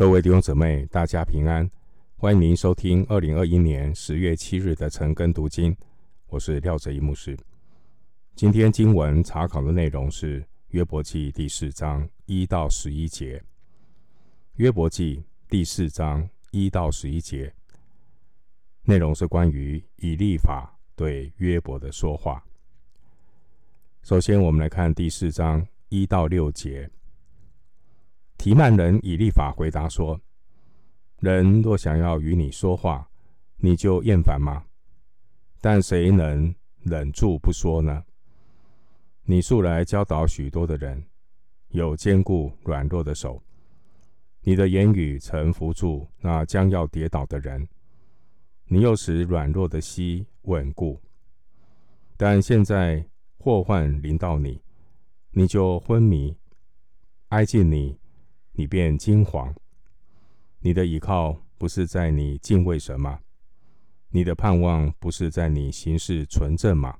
各位弟兄姊妹，大家平安！欢迎您收听二零二一年十月七日的晨更读经，我是廖哲一牧师。今天经文查考的内容是约伯记第四章一到十一节。约伯记第四章一到十一节内容是关于以利法对约伯的说话。首先，我们来看第四章一到六节。提曼人以立法回答说：“人若想要与你说话，你就厌烦吗？但谁能忍住不说呢？你素来教导许多的人，有坚固软弱的手。你的言语曾扶助那将要跌倒的人，你又使软弱的膝稳固。但现在祸患临到你，你就昏迷，挨近你。”你便惊惶，你的倚靠不是在你敬畏神吗？你的盼望不是在你行事纯正吗？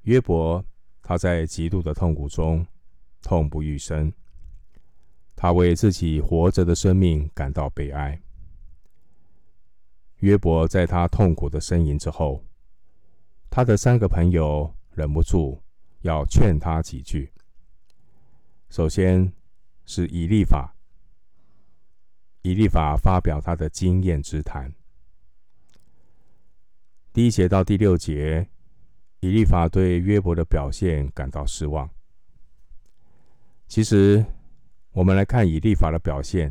约伯他在极度的痛苦中痛不欲生，他为自己活着的生命感到悲哀。约伯在他痛苦的呻吟之后，他的三个朋友忍不住要劝他几句。首先是以利法，以利法发表他的经验之谈。第一节到第六节，以利法对约伯的表现感到失望。其实，我们来看以利法的表现，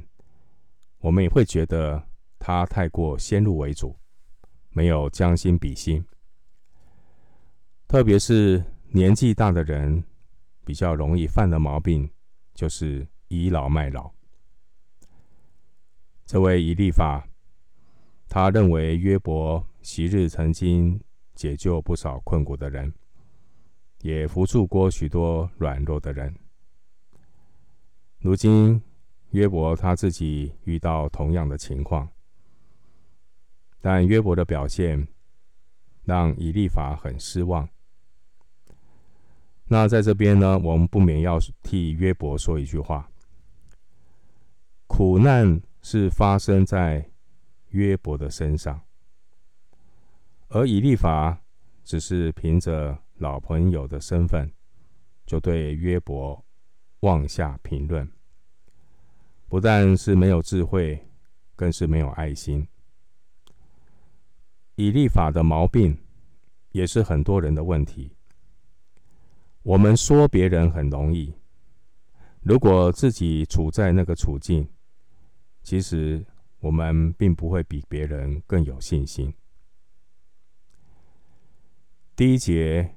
我们也会觉得他太过先入为主，没有将心比心。特别是年纪大的人。比较容易犯的毛病，就是倚老卖老。这位以利法，他认为约伯昔日曾经解救不少困苦的人，也扶助过许多软弱的人。如今约伯他自己遇到同样的情况，但约伯的表现让以利法很失望。那在这边呢，我们不免要替约伯说一句话：苦难是发生在约伯的身上，而以利法只是凭着老朋友的身份，就对约伯妄下评论，不但是没有智慧，更是没有爱心。以利法的毛病，也是很多人的问题。我们说别人很容易，如果自己处在那个处境，其实我们并不会比别人更有信心。第一节，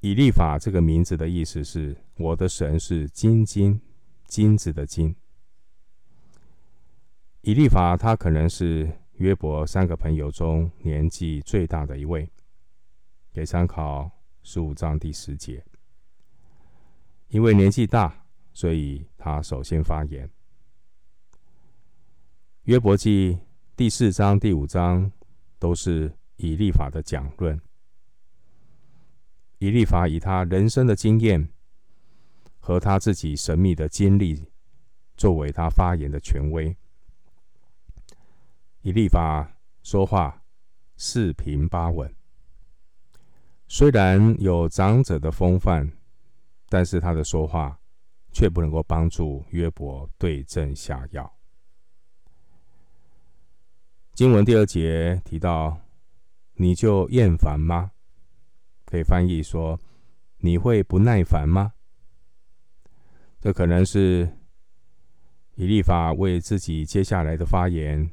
以利法这个名字的意思是“我的神是金金，金子的金”。以利法他可能是约伯三个朋友中年纪最大的一位，给参考十五章第十节。因为年纪大，所以他首先发言。约伯记第四章、第五章都是以立法的讲论。以立法以他人生的经验和他自己神秘的经历，作为他发言的权威。以立法说话四平八稳，虽然有长者的风范。但是他的说话却不能够帮助约伯对症下药。经文第二节提到：“你就厌烦吗？”可以翻译说：“你会不耐烦吗？”这可能是以立法为自己接下来的发言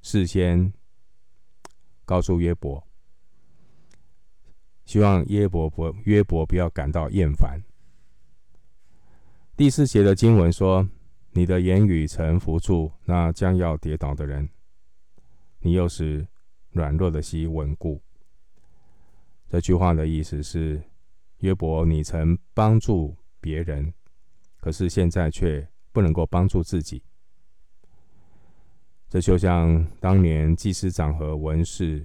事先告诉约伯。希望约伯伯约伯不要感到厌烦。第四节的经文说：“你的言语曾扶助那将要跌倒的人，你又使软弱的膝稳固。”这句话的意思是：约伯，你曾帮助别人，可是现在却不能够帮助自己。这就像当年祭司长和文士。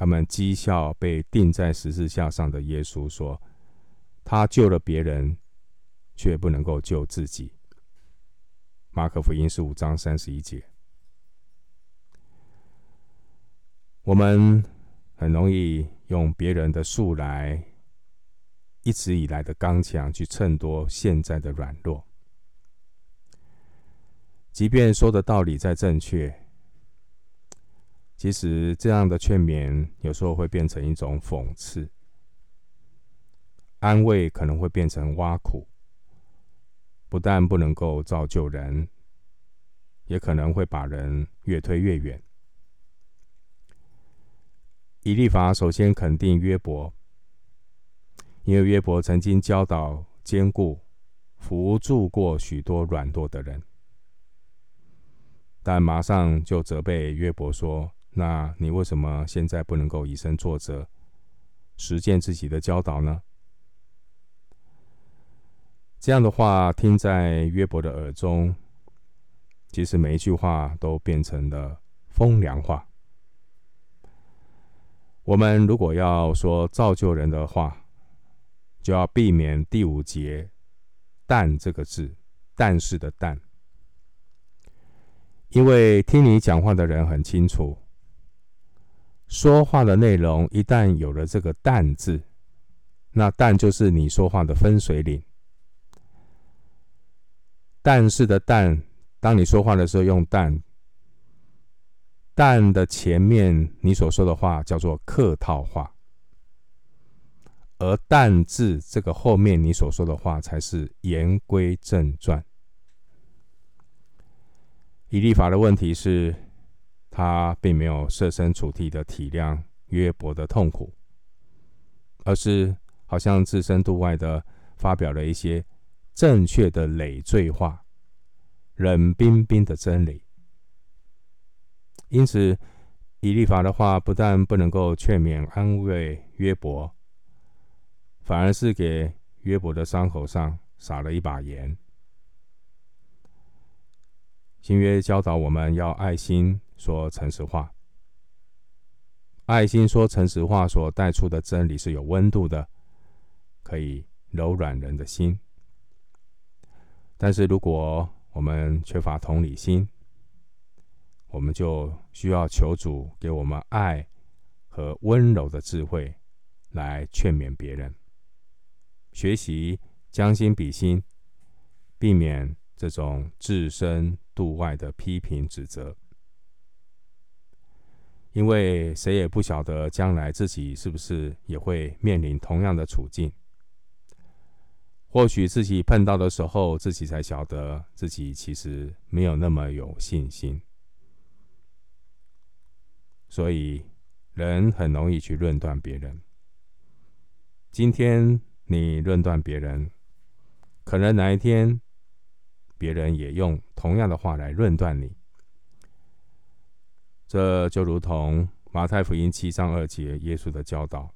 他们讥笑被钉在十字架上的耶稣，说：“他救了别人，却不能够救自己。”马可福音十五章三十一节。我们很容易用别人的素来一直以来的刚强去衬托现在的软弱，即便说的道理再正确，其实这样的劝勉有时候会变成一种讽刺，安慰可能会变成挖苦，不但不能够造就人，也可能会把人越推越远。以利法首先肯定约伯，因为约伯曾经教导、坚固、扶助过许多软弱的人，但马上就责备约伯说：“那你为什么现在不能够以身作则，实践自己的教导呢？”这样的话听在约伯的耳中，其实每一句话都变成了风凉话。我们如果要说造就人的话，就要避免第五节“但”这个字，“但是”的“但”，因为听你讲话的人很清楚，说话的内容一旦有了这个“但”字，那“但”就是你说话的分水岭。但是的“但”，当你说话的时候用“但”。但的前面，你所说的话叫做客套话，而但字这个后面，你所说的话才是言归正传。以立法的问题是，他并没有设身处地的体谅约伯的痛苦，而是好像置身度外的发表了一些正确的累赘话，冷冰冰的真理。因此，以利法的话不但不能够劝勉安慰约伯，反而是给约伯的伤口上撒了一把盐。新约教导我们要爱心说诚实话，爱心说诚实话所带出的真理是有温度的，可以柔软人的心。但是，如果我们缺乏同理心，我们就需要求主给我们爱和温柔的智慧，来劝勉别人，学习将心比心，避免这种置身度外的批评指责。因为谁也不晓得将来自己是不是也会面临同样的处境。或许自己碰到的时候，自己才晓得自己其实没有那么有信心。所以，人很容易去论断别人。今天你论断别人，可能哪一天，别人也用同样的话来论断你。这就如同马太福音七章二节耶稣的教导：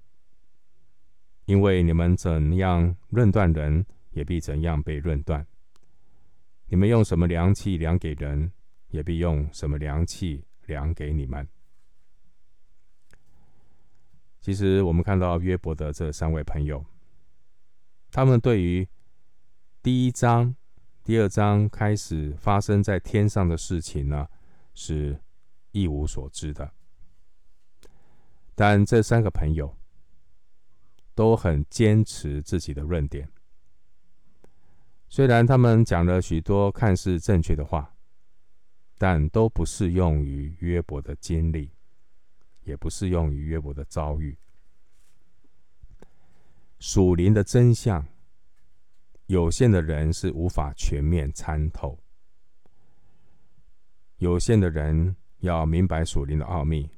因为你们怎样论断人，也必怎样被论断；你们用什么量器量给人，也必用什么量器量给你们。其实，我们看到约伯的这三位朋友，他们对于第一章、第二章开始发生在天上的事情呢，是一无所知的。但这三个朋友都很坚持自己的论点，虽然他们讲了许多看似正确的话，但都不适用于约伯的经历。也不适用于约伯的遭遇。属灵的真相，有限的人是无法全面参透。有限的人要明白属灵的奥秘，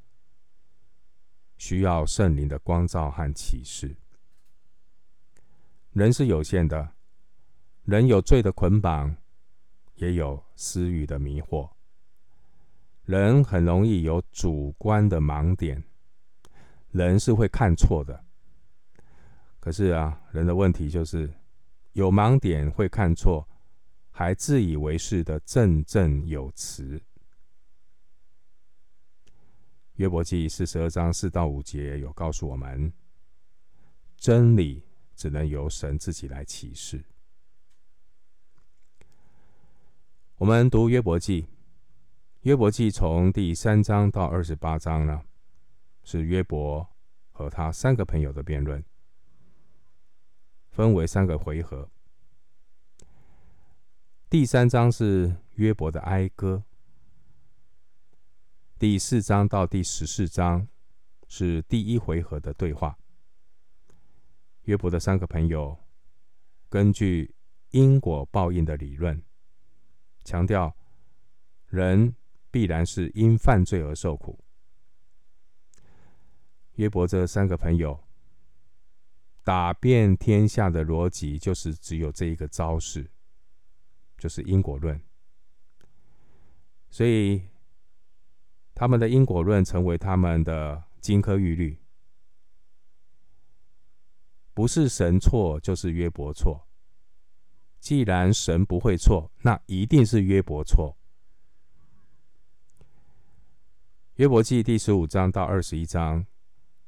需要圣灵的光照和启示。人是有限的，人有罪的捆绑，也有私欲的迷惑。人很容易有主观的盲点，人是会看错的。可是啊，人的问题就是有盲点会看错，还自以为是的振振有词。约伯记四十二章四到五节有告诉我们，真理只能由神自己来启示。我们读约伯记，约伯记从第三章到二十八章呢，是约伯和他三个朋友的辩论，分为三个回合。第三章是约伯的哀歌，第四章到第十四章是第一回合的对话。约伯的三个朋友根据因果报应的理论。强调，人必然是因犯罪而受苦。约伯这三个朋友打遍天下的逻辑，就是只有这一个招式，就是因果论。所以，他们的因果论成为他们的金科玉律，不是神错，就是约伯错。既然神不会错，那一定是约伯错。约伯记第十五章到二十一章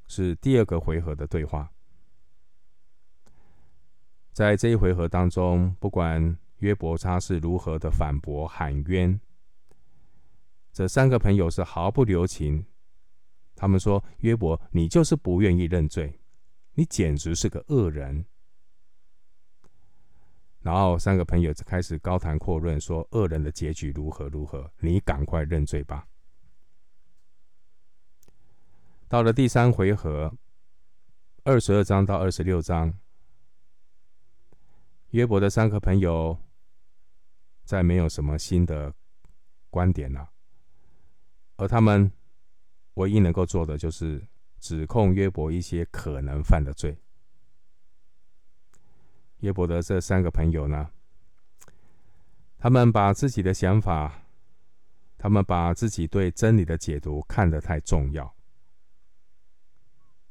是第二个回合的对话。在这一回合当中，不管约伯他是如何的反驳喊冤，这三个朋友是毫不留情。他们说：“约伯，你就是不愿意认罪，你简直是个恶人。”然后三个朋友就开始高谈阔论，说恶人的结局如何如何，你赶快认罪吧。到了第三回合，二十二章到二十六章，约伯的三个朋友再没有什么新的观点了，而他们唯一能够做的就是指控约伯一些可能犯的罪。约伯的这三个朋友呢，他们把自己的想法，他们把自己对真理的解读看得太重要。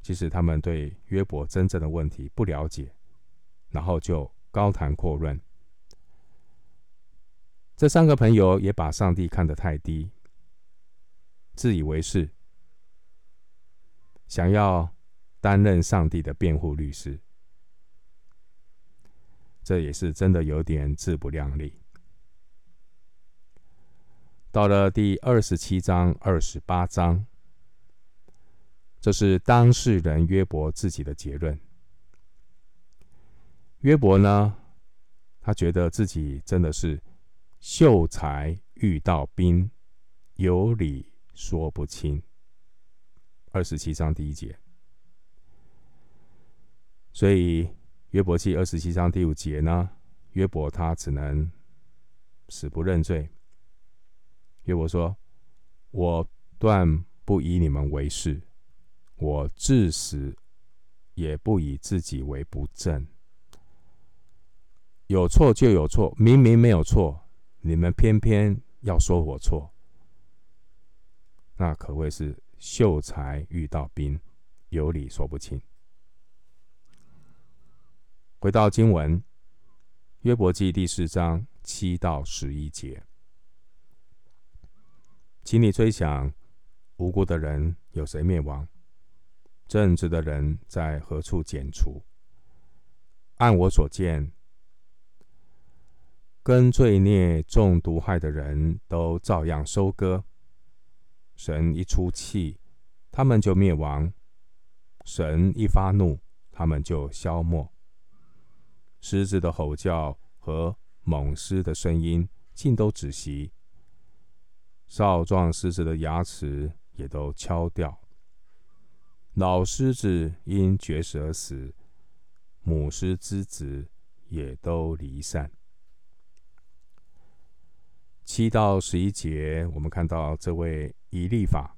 其实他们对约伯真正的问题不了解，然后就高谈阔论。这三个朋友也把上帝看得太低，自以为是，想要担任上帝的辩护律师。这也是真的有点自不量力。到了第二十七章、二十八章，这是当事人约伯自己的结论。约伯呢，他觉得自己真的是秀才遇到兵，有理说不清。二十七章第一节，所以。约伯记二十七章第五节呢，约伯他只能死不认罪。约伯说：“我断不以你们为是，我至死也不以自己为不正。有错就有错，明明没有错，你们偏偏要说我错，那可谓是秀才遇到兵，有理说不清。”回到经文，约伯记第四章七到十一节，请你追想无辜的人有谁灭亡？正直的人在何处剪除？按我所见，跟罪孽、中毒害的人都照样收割。神一出气，他们就灭亡；神一发怒，他们就消没。狮子的吼叫和猛狮的声音尽都止息，少壮狮子的牙齿也都敲掉。老狮子因绝食而死，母狮之子也都离散。七到十一节，我们看到这位以利法，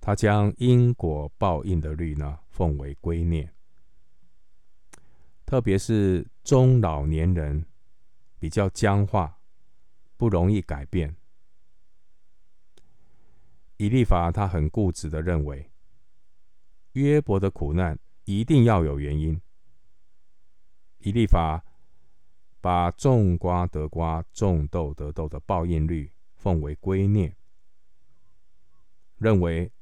他将因果报应的律呢，奉为圭臬。特别是中老年人比较僵化，不容易改变。以利法他很固执的认为，约伯的苦难一定要有原因。以利法把种瓜得瓜、种豆得豆的报应律奉为圭臬，认为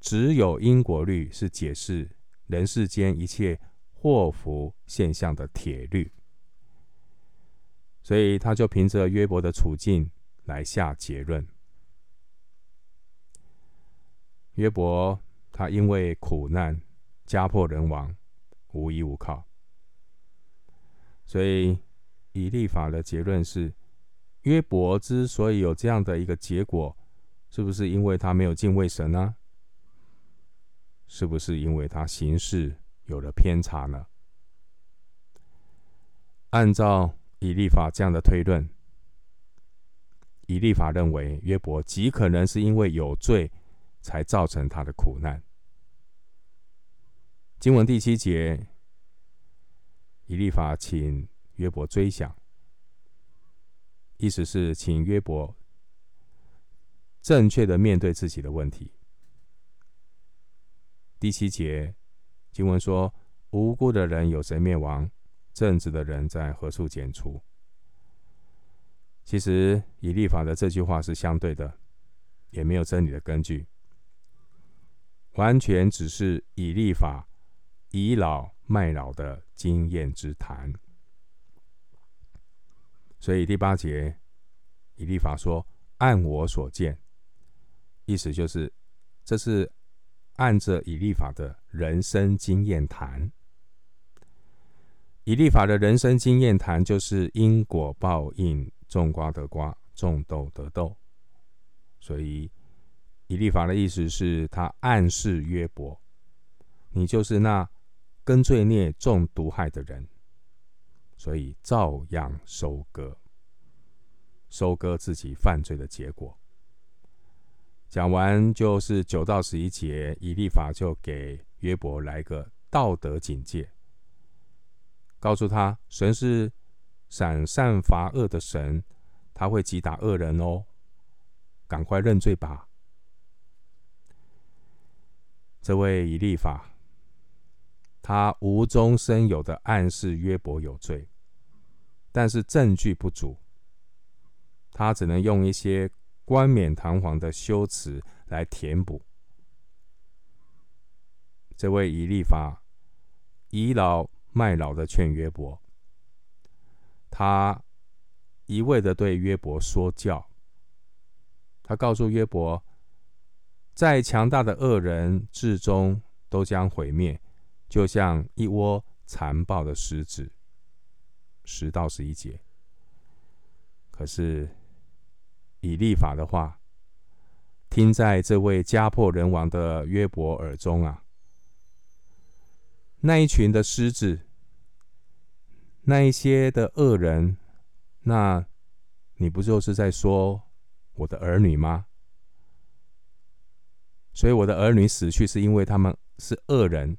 只有因果律是解释人世间一切祸福现象的铁律，所以他就凭着约伯的处境来下结论。约伯他因为苦难，家破人亡，无依无靠，所以以立法的结论是：约伯之所以有这样的一个结果，是不是因为他没有敬畏神呢？是不是因为他行事有了偏差呢？按照以立法这样的推论，以立法认为约伯极可能是因为有罪，才造成他的苦难。经文第七节，以立法请约伯追想，意思是请约伯正确的面对自己的问题。第七节经文说：“无辜的人有谁灭亡？”正直的人在何处剪除？其实以立法的这句话是相对的，也没有真理的根据，完全只是以立法倚老卖老的经验之谈。所以第八节，以利法说：“按我所见”，意思就是这是按着以利法的人生经验谈。以利法的人生经验谈就是因果报应，种瓜得瓜，种豆得豆。所以以利法的意思是他暗示约伯，你就是那跟罪孽、中毒害的人，所以照样收割，收割自己犯罪的结果。讲完就是九到十一节，以立法就给约伯来个道德警戒。告诉他，神是赏善罚恶的神，他会击打恶人哦，赶快认罪吧。这位以立法，他无中生有的暗示约伯有罪，但是证据不足，他只能用一些冠冕堂皇的修辞来填补。这位以利法，倚老。卖老的劝约伯，他一味的对约伯说教。他告诉约伯，再强大的恶人，至终都将毁灭，就像一窝残暴的狮子。十到十一节。可是以利法的话，听在这位家破人亡的约伯耳中啊。那一群的狮子，那一些的恶人，那你不就是在说我的儿女吗？所以我的儿女死去，是因为他们是恶人。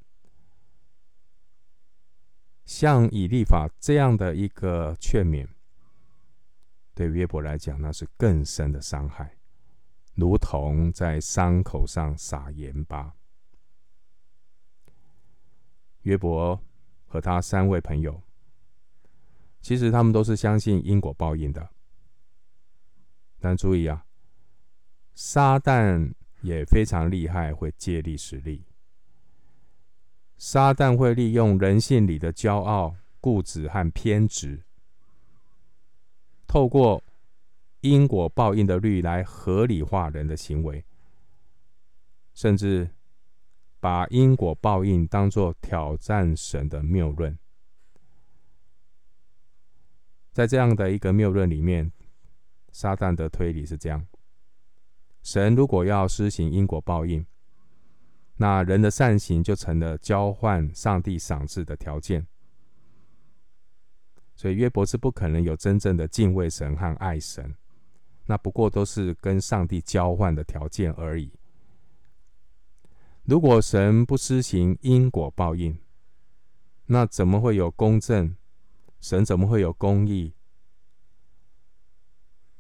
像以利法这样的一个劝勉，对约伯来讲，那是更深的伤害，如同在伤口上撒盐巴。约伯和他三位朋友，其实他们都是相信因果报应的。但注意啊，撒旦也非常厉害，会借力使力。撒旦会利用人性里的骄傲、固执和偏执，透过因果报应的律来合理化人的行为，甚至。把因果报应当作挑战神的谬论，在这样的一个谬论里面，撒旦的推理是这样：神如果要施行因果报应，那人的善行就成了交换上帝赏赐的条件。所以约伯是不可能有真正的敬畏神和爱神，那不过都是跟上帝交换的条件而已。如果神不施行因果报应，那怎么会有公正？神怎么会有公义？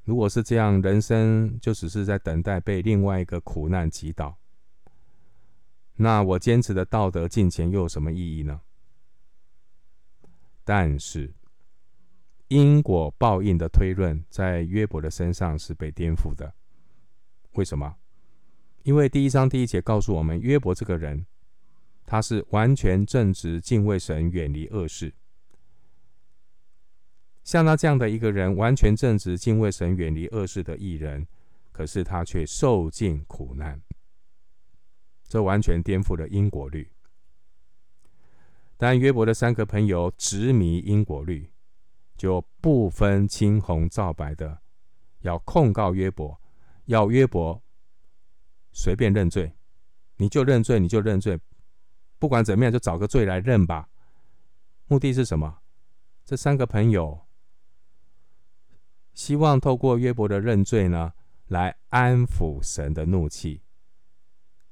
如果是这样，人生就只是在等待被另外一个苦难击倒。那我坚持的道德敬虔又有什么意义呢？但是因果报应的推论在约伯的身上是被颠覆的。为什么？因为第一章第一节告诉我们，约伯这个人，他是完全正直、敬畏神、远离恶事。像他这样的一个人，完全正直、敬畏神、远离恶事的艺人，可是他却受尽苦难，这完全颠覆了因果律。但约伯的三个朋友执迷因果律，就不分青红皂白的要控告约伯，要约伯随便认罪，你就认罪，你就认罪，不管怎么样，就找个罪来认吧。目的是什么？这三个朋友希望透过约伯的认罪呢，来安抚神的怒气，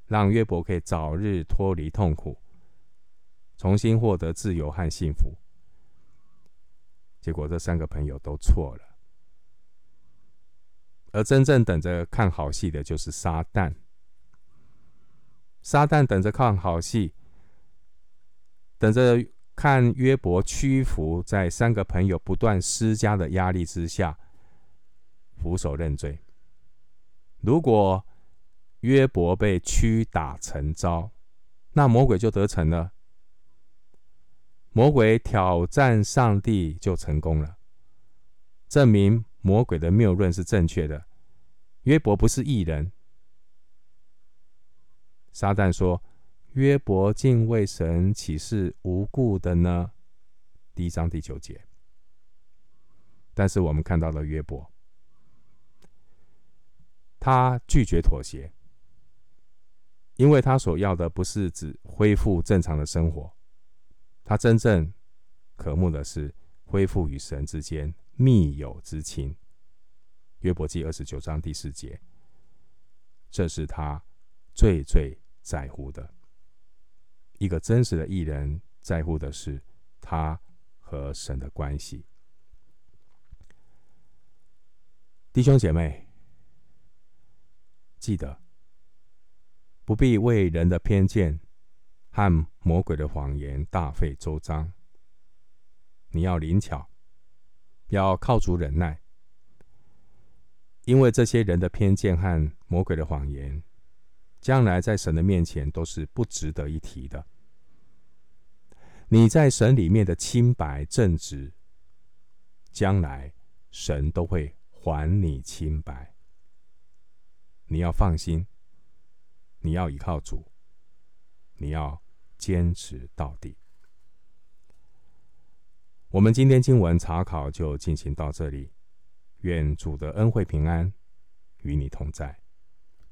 让约伯可以早日脱离痛苦，重新获得自由和幸福。结果这三个朋友都错了，而真正等着看好戏的就是撒旦。撒旦等着看好戏，等着。看约伯屈服在三个朋友不断施加的压力之下，俯首认罪。如果约伯被屈打成招，那魔鬼就得逞了。魔鬼挑战上帝就成功了，证明魔鬼的谬论是正确的。约伯不是异人。撒旦说。约伯敬畏神，岂是无故的呢？第一章第九节。但是我们看到了约伯，他拒绝妥协，因为他所要的不是指恢复正常的生活，他真正渴慕的是恢复与神之间密友之亲。约伯记二十九章第四节，这是他最最在乎的。一个真实的艺人，在乎的是他和神的关系。弟兄姐妹，记得不必为人的偏见和魔鬼的谎言大费周章。你要灵巧，要靠主忍耐，因为这些人的偏见和魔鬼的谎言。将来在神的面前都是不值得一提的。你在神里面的清白正直，将来神都会还你清白。你要放心，你要依靠主，你要坚持到底。我们今天经文查考就进行到这里，愿主的恩惠平安与你同在。